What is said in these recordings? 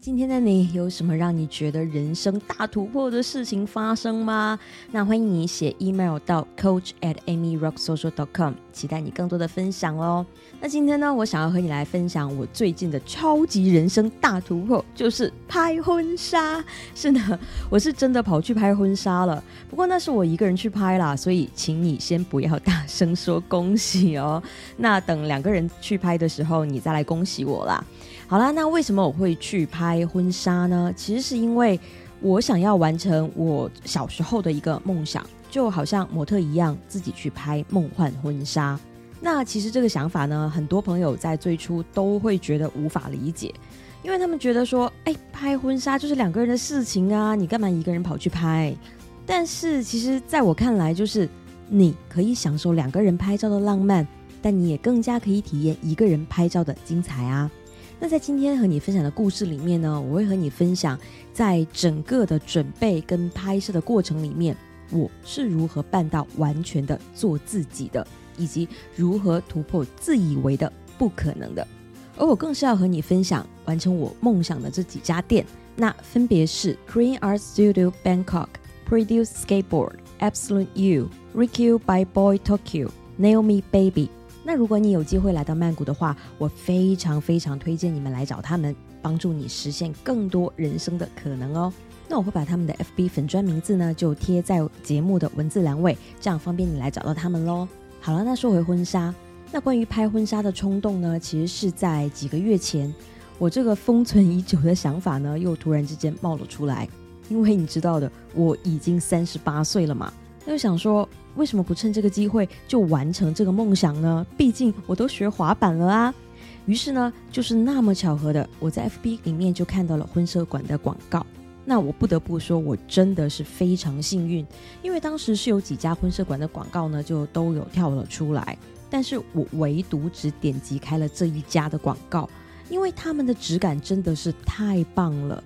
今天的你有什么让你觉得人生大突破的事情发生吗？那欢迎你写 email 到 coach at amyrocksocial dot com，期待你更多的分享哦。那今天呢，我想要和你来分享我最近的超级人生大突破，就是拍婚纱。是的，我是真的跑去拍婚纱了。不过那是我一个人去拍啦，所以请你先不要大声说恭喜哦。那等两个人去拍的时候，你再来恭喜我啦。好啦，那为什么我会去拍拍婚纱呢？其实是因为我想要完成我小时候的一个梦想，就好像模特一样，自己去拍梦幻婚纱。那其实这个想法呢，很多朋友在最初都会觉得无法理解，因为他们觉得说，哎，拍婚纱就是两个人的事情啊，你干嘛一个人跑去拍？但是其实在我看来，就是你可以享受两个人拍照的浪漫，但你也更加可以体验一个人拍照的精彩啊。那在今天和你分享的故事里面呢，我会和你分享，在整个的准备跟拍摄的过程里面，我是如何办到完全的做自己的，以及如何突破自以为的不可能的。而我更是要和你分享完成我梦想的这几家店，那分别是 Korean Art Studio Bangkok、Produce Skateboard、Absolute You，Rikyu by Boy Tokyo、Naomi Baby。那如果你有机会来到曼谷的话，我非常非常推荐你们来找他们，帮助你实现更多人生的可能哦。那我会把他们的 FB 粉砖名字呢，就贴在节目的文字栏位，这样方便你来找到他们喽。好了，那说回婚纱，那关于拍婚纱的冲动呢，其实是在几个月前，我这个封存已久的想法呢，又突然之间冒了出来。因为你知道的，我已经三十八岁了嘛，就想说。为什么不趁这个机会就完成这个梦想呢？毕竟我都学滑板了啊！于是呢，就是那么巧合的，我在 FB 里面就看到了婚摄馆的广告。那我不得不说，我真的是非常幸运，因为当时是有几家婚摄馆的广告呢，就都有跳了出来，但是我唯独只点击开了这一家的广告，因为他们的质感真的是太棒了。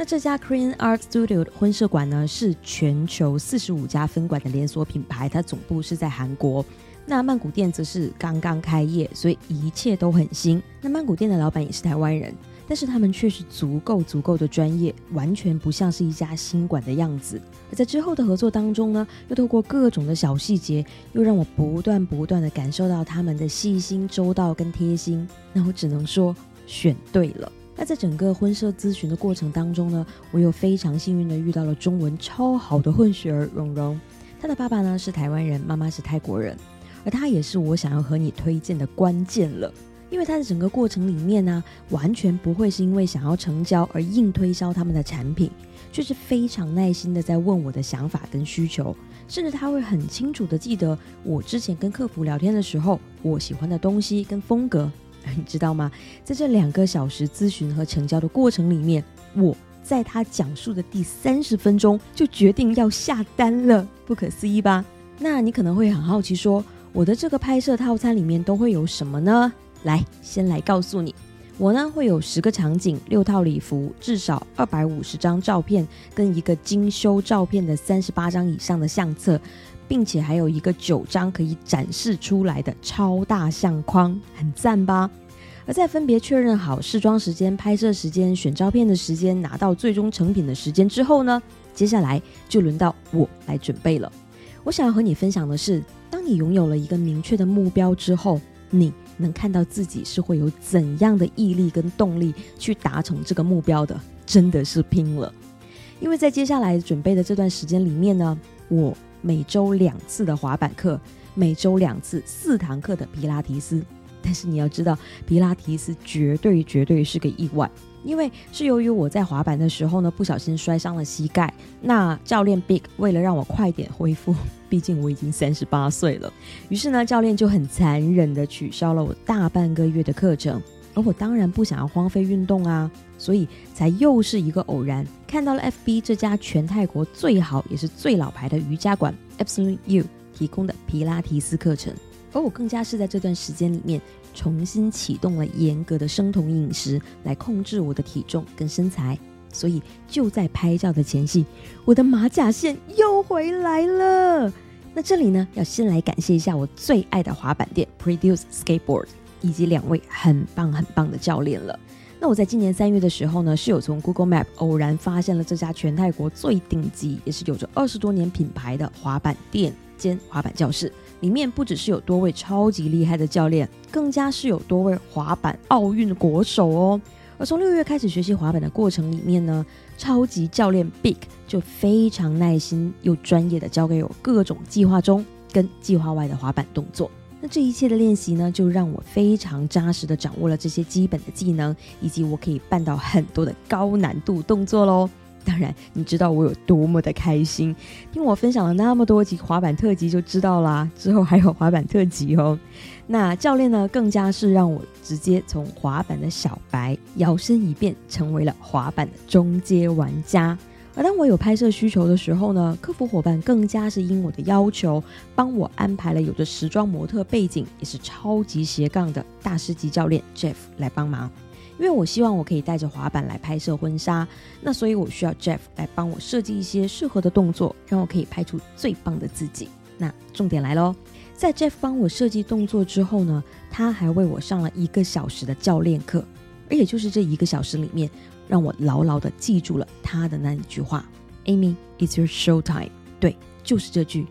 那这家 Korean Art Studio 婚摄馆呢，是全球四十五家分馆的连锁品牌，它总部是在韩国。那曼谷店则是刚刚开业，所以一切都很新。那曼谷店的老板也是台湾人，但是他们却是足够足够的专业，完全不像是一家新馆的样子。而在之后的合作当中呢，又透过各种的小细节，又让我不断不断的感受到他们的细心、周到跟贴心。那我只能说，选对了。那在整个婚摄咨询的过程当中呢，我又非常幸运的遇到了中文超好的混血儿蓉蓉。她的爸爸呢是台湾人，妈妈是泰国人，而她也是我想要和你推荐的关键了。因为她的整个过程里面呢，完全不会是因为想要成交而硬推销他们的产品，却是非常耐心的在问我的想法跟需求，甚至他会很清楚的记得我之前跟客服聊天的时候，我喜欢的东西跟风格。你知道吗？在这两个小时咨询和成交的过程里面，我在他讲述的第三十分钟就决定要下单了，不可思议吧？那你可能会很好奇，说我的这个拍摄套餐里面都会有什么呢？来，先来告诉你，我呢会有十个场景、六套礼服、至少二百五十张照片，跟一个精修照片的三十八张以上的相册。并且还有一个九张可以展示出来的超大相框，很赞吧？而在分别确认好试妆时间、拍摄时间、选照片的时间、拿到最终成品的时间之后呢，接下来就轮到我来准备了。我想要和你分享的是，当你拥有了一个明确的目标之后，你能看到自己是会有怎样的毅力跟动力去达成这个目标的，真的是拼了！因为在接下来准备的这段时间里面呢，我。每周两次的滑板课，每周两次四堂课的皮拉提斯。但是你要知道，皮拉提斯绝对绝对是个意外，因为是由于我在滑板的时候呢，不小心摔伤了膝盖。那教练 Big 为了让我快点恢复，毕竟我已经三十八岁了，于是呢，教练就很残忍的取消了我大半个月的课程。而我当然不想要荒废运动啊，所以才又是一个偶然看到了 FB 这家全泰国最好也是最老牌的瑜伽馆 Absolute You 提供的皮拉提斯课程，而我更加是在这段时间里面重新启动了严格的生酮饮食来控制我的体重跟身材，所以就在拍照的前夕，我的马甲线又回来了。那这里呢，要先来感谢一下我最爱的滑板店 Produce Skateboard。以及两位很棒很棒的教练了。那我在今年三月的时候呢，是有从 Google Map 偶然发现了这家全泰国最顶级，也是有着二十多年品牌的滑板店兼滑板教室。里面不只是有多位超级厉害的教练，更加是有多位滑板奥运国手哦。而从六月开始学习滑板的过程里面呢，超级教练 Big 就非常耐心又专业的教给我各种计划中跟计划外的滑板动作。那这一切的练习呢，就让我非常扎实的掌握了这些基本的技能，以及我可以办到很多的高难度动作喽。当然，你知道我有多么的开心，听我分享了那么多集滑板特辑就知道啦。之后还有滑板特辑哦。那教练呢，更加是让我直接从滑板的小白摇身一变，成为了滑板的中阶玩家。而当我有拍摄需求的时候呢，客服伙伴更加是因我的要求，帮我安排了有着时装模特背景，也是超级斜杠的大师级教练 Jeff 来帮忙。因为我希望我可以带着滑板来拍摄婚纱，那所以我需要 Jeff 来帮我设计一些适合的动作，让我可以拍出最棒的自己。那重点来喽，在 Jeff 帮我设计动作之后呢，他还为我上了一个小时的教练课，而也就是这一个小时里面，让我牢牢的记住了他的那一句话：“Amy，it's your show time。”对，就是这句，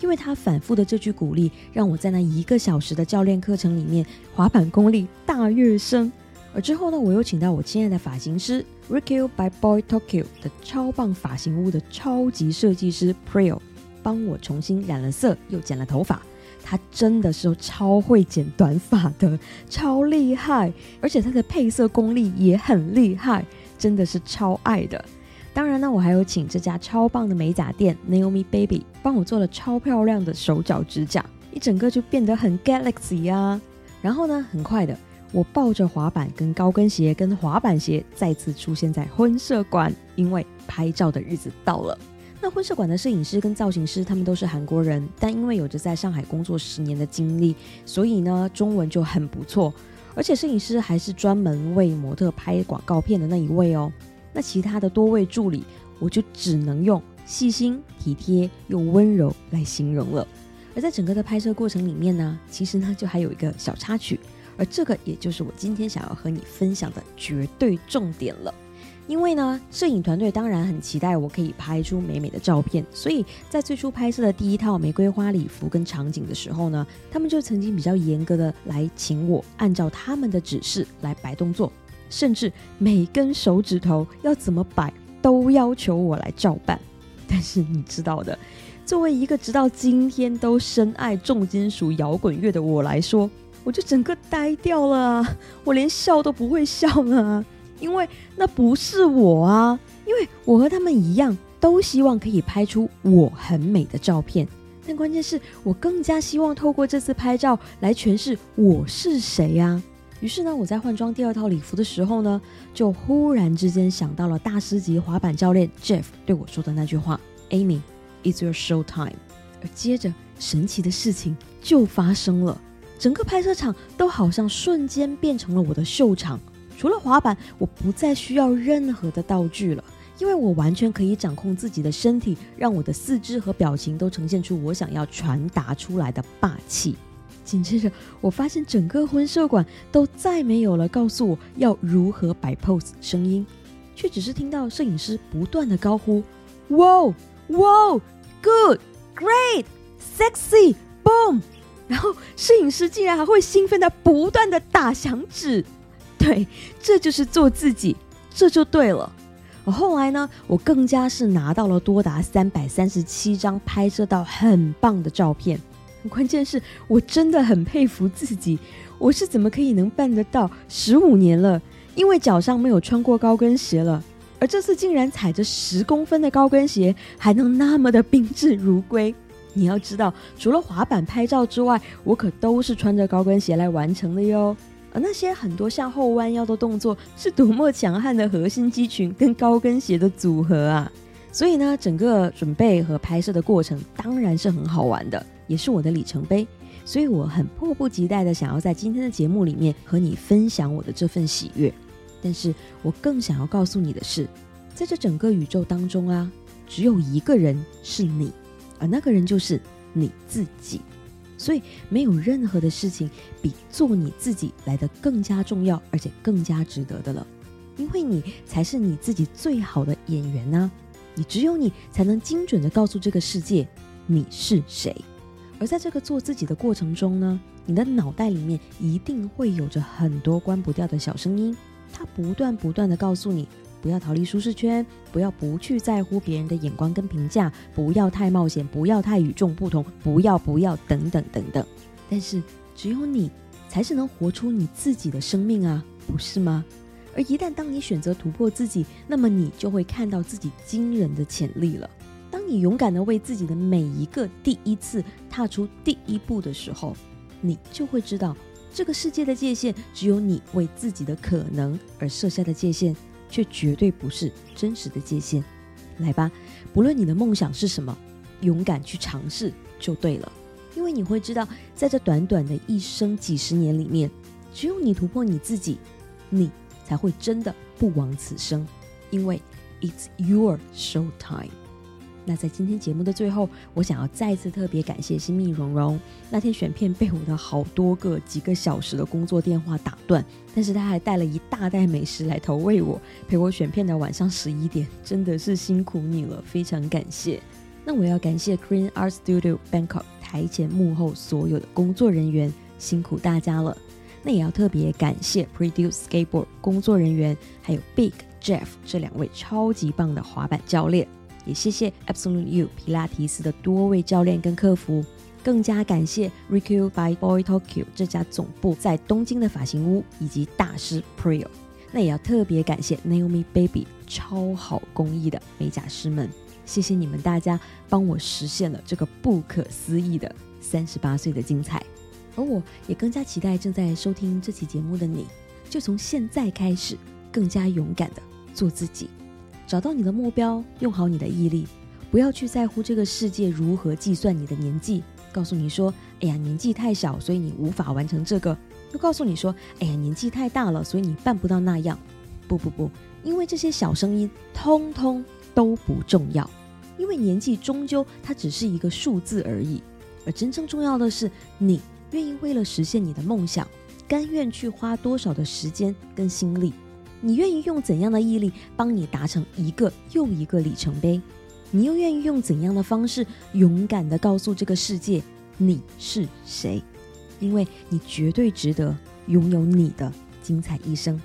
因为他反复的这句鼓励，让我在那一个小时的教练课程里面，滑板功力大跃升。而之后呢，我又请到我亲爱的发型师 Rikyu by Boy Tokyo 的超棒发型屋的超级设计师 Prio，帮我重新染了色，又剪了头发。他真的是超会剪短发的，超厉害，而且他的配色功力也很厉害，真的是超爱的。当然呢，我还有请这家超棒的美甲店 Naomi Baby 帮我做了超漂亮的手脚指甲，一整个就变得很 Galaxy 啊。然后呢，很快的。我抱着滑板跟高跟鞋跟滑板鞋再次出现在婚摄馆，因为拍照的日子到了。那婚摄馆的摄影师跟造型师他们都是韩国人，但因为有着在上海工作十年的经历，所以呢中文就很不错。而且摄影师还是专门为模特拍广告片的那一位哦。那其他的多位助理，我就只能用细心、体贴又温柔来形容了。而在整个的拍摄过程里面呢，其实呢就还有一个小插曲。而这个也就是我今天想要和你分享的绝对重点了，因为呢，摄影团队当然很期待我可以拍出美美的照片，所以在最初拍摄的第一套玫瑰花礼服跟场景的时候呢，他们就曾经比较严格的来请我按照他们的指示来摆动作，甚至每根手指头要怎么摆都要求我来照办。但是你知道的，作为一个直到今天都深爱重金属摇滚乐的我来说。我就整个呆掉了！我连笑都不会笑了，因为那不是我啊！因为我和他们一样，都希望可以拍出我很美的照片。但关键是我更加希望透过这次拍照来诠释我是谁呀。于是呢，我在换装第二套礼服的时候呢，就忽然之间想到了大师级滑板教练 Jeff 对我说的那句话：“Amy，it's your show time。”而接着，神奇的事情就发生了。整个拍摄场都好像瞬间变成了我的秀场。除了滑板，我不再需要任何的道具了，因为我完全可以掌控自己的身体，让我的四肢和表情都呈现出我想要传达出来的霸气。紧接着，我发现整个婚摄馆都再没有了告诉我要如何摆 pose 声音，却只是听到摄影师不断的高呼：“Wow, wow, good, great, sexy, boom。”然后摄影师竟然还会兴奋的不断的打响指，对，这就是做自己，这就对了。后来呢，我更加是拿到了多达三百三十七张拍摄到很棒的照片。关键是我真的很佩服自己，我是怎么可以能办得到？十五年了，因为脚上没有穿过高跟鞋了，而这次竟然踩着十公分的高跟鞋，还能那么的宾至如归。你要知道，除了滑板拍照之外，我可都是穿着高跟鞋来完成的哟。而那些很多向后弯腰的动作，是多么强悍的核心肌群跟高跟鞋的组合啊！所以呢，整个准备和拍摄的过程当然是很好玩的，也是我的里程碑。所以我很迫不及待的想要在今天的节目里面和你分享我的这份喜悦。但是我更想要告诉你的是，在这整个宇宙当中啊，只有一个人是你。而那个人就是你自己。所以没有任何的事情比做你自己来的更加重要，而且更加值得的了。因为你才是你自己最好的演员呢，你只有你才能精准的告诉这个世界你是谁。而在这个做自己的过程中呢，你的脑袋里面一定会有着很多关不掉的小声音，它不断不断的告诉你。不要逃离舒适圈，不要不去在乎别人的眼光跟评价，不要太冒险，不要太与众不同，不要不要等等等等。但是只有你才是能活出你自己的生命啊，不是吗？而一旦当你选择突破自己，那么你就会看到自己惊人的潜力了。当你勇敢的为自己的每一个第一次踏出第一步的时候，你就会知道这个世界的界限只有你为自己的可能而设下的界限。却绝对不是真实的界限。来吧，不论你的梦想是什么，勇敢去尝试就对了。因为你会知道，在这短短的一生几十年里面，只有你突破你自己，你才会真的不枉此生。因为 it's your show time。那在今天节目的最后，我想要再次特别感谢新密蓉蓉。那天选片被我的好多个几个小时的工作电话打断，但是他还带了一大袋美食来投喂我，陪我选片的晚上十一点，真的是辛苦你了，非常感谢。那我要感谢 Green Art Studio Bangkok 台前幕后所有的工作人员，辛苦大家了。那也要特别感谢 Produce Skateboard 工作人员，还有 Big Jeff 这两位超级棒的滑板教练。也谢谢 Absolute You 皮拉提斯的多位教练跟客服，更加感谢 Riku by Boy Tokyo 这家总部在东京的发型屋以及大师 Prio。那也要特别感谢 Naomi Baby 超好工艺的美甲师们，谢谢你们大家帮我实现了这个不可思议的三十八岁的精彩。而我也更加期待正在收听这期节目的你，就从现在开始更加勇敢的做自己。找到你的目标，用好你的毅力，不要去在乎这个世界如何计算你的年纪。告诉你说：“哎呀，年纪太小，所以你无法完成这个。”又告诉你说：“哎呀，年纪太大了，所以你办不到那样。”不不不，因为这些小声音通通都不重要，因为年纪终究它只是一个数字而已。而真正重要的是，你愿意为了实现你的梦想，甘愿去花多少的时间跟心力。你愿意用怎样的毅力帮你达成一个又一个里程碑？你又愿意用怎样的方式勇敢的告诉这个世界你是谁？因为你绝对值得拥有你的精彩一生。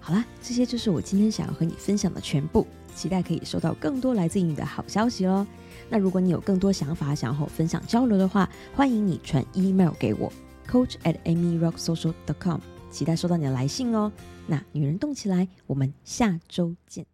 好啦，这些就是我今天想要和你分享的全部，期待可以收到更多来自于你的好消息哦。那如果你有更多想法想要和我分享交流的话，欢迎你传 email 给我，coach at amyrocksocial dot com。期待收到你的来信哦。那女人动起来，我们下周见。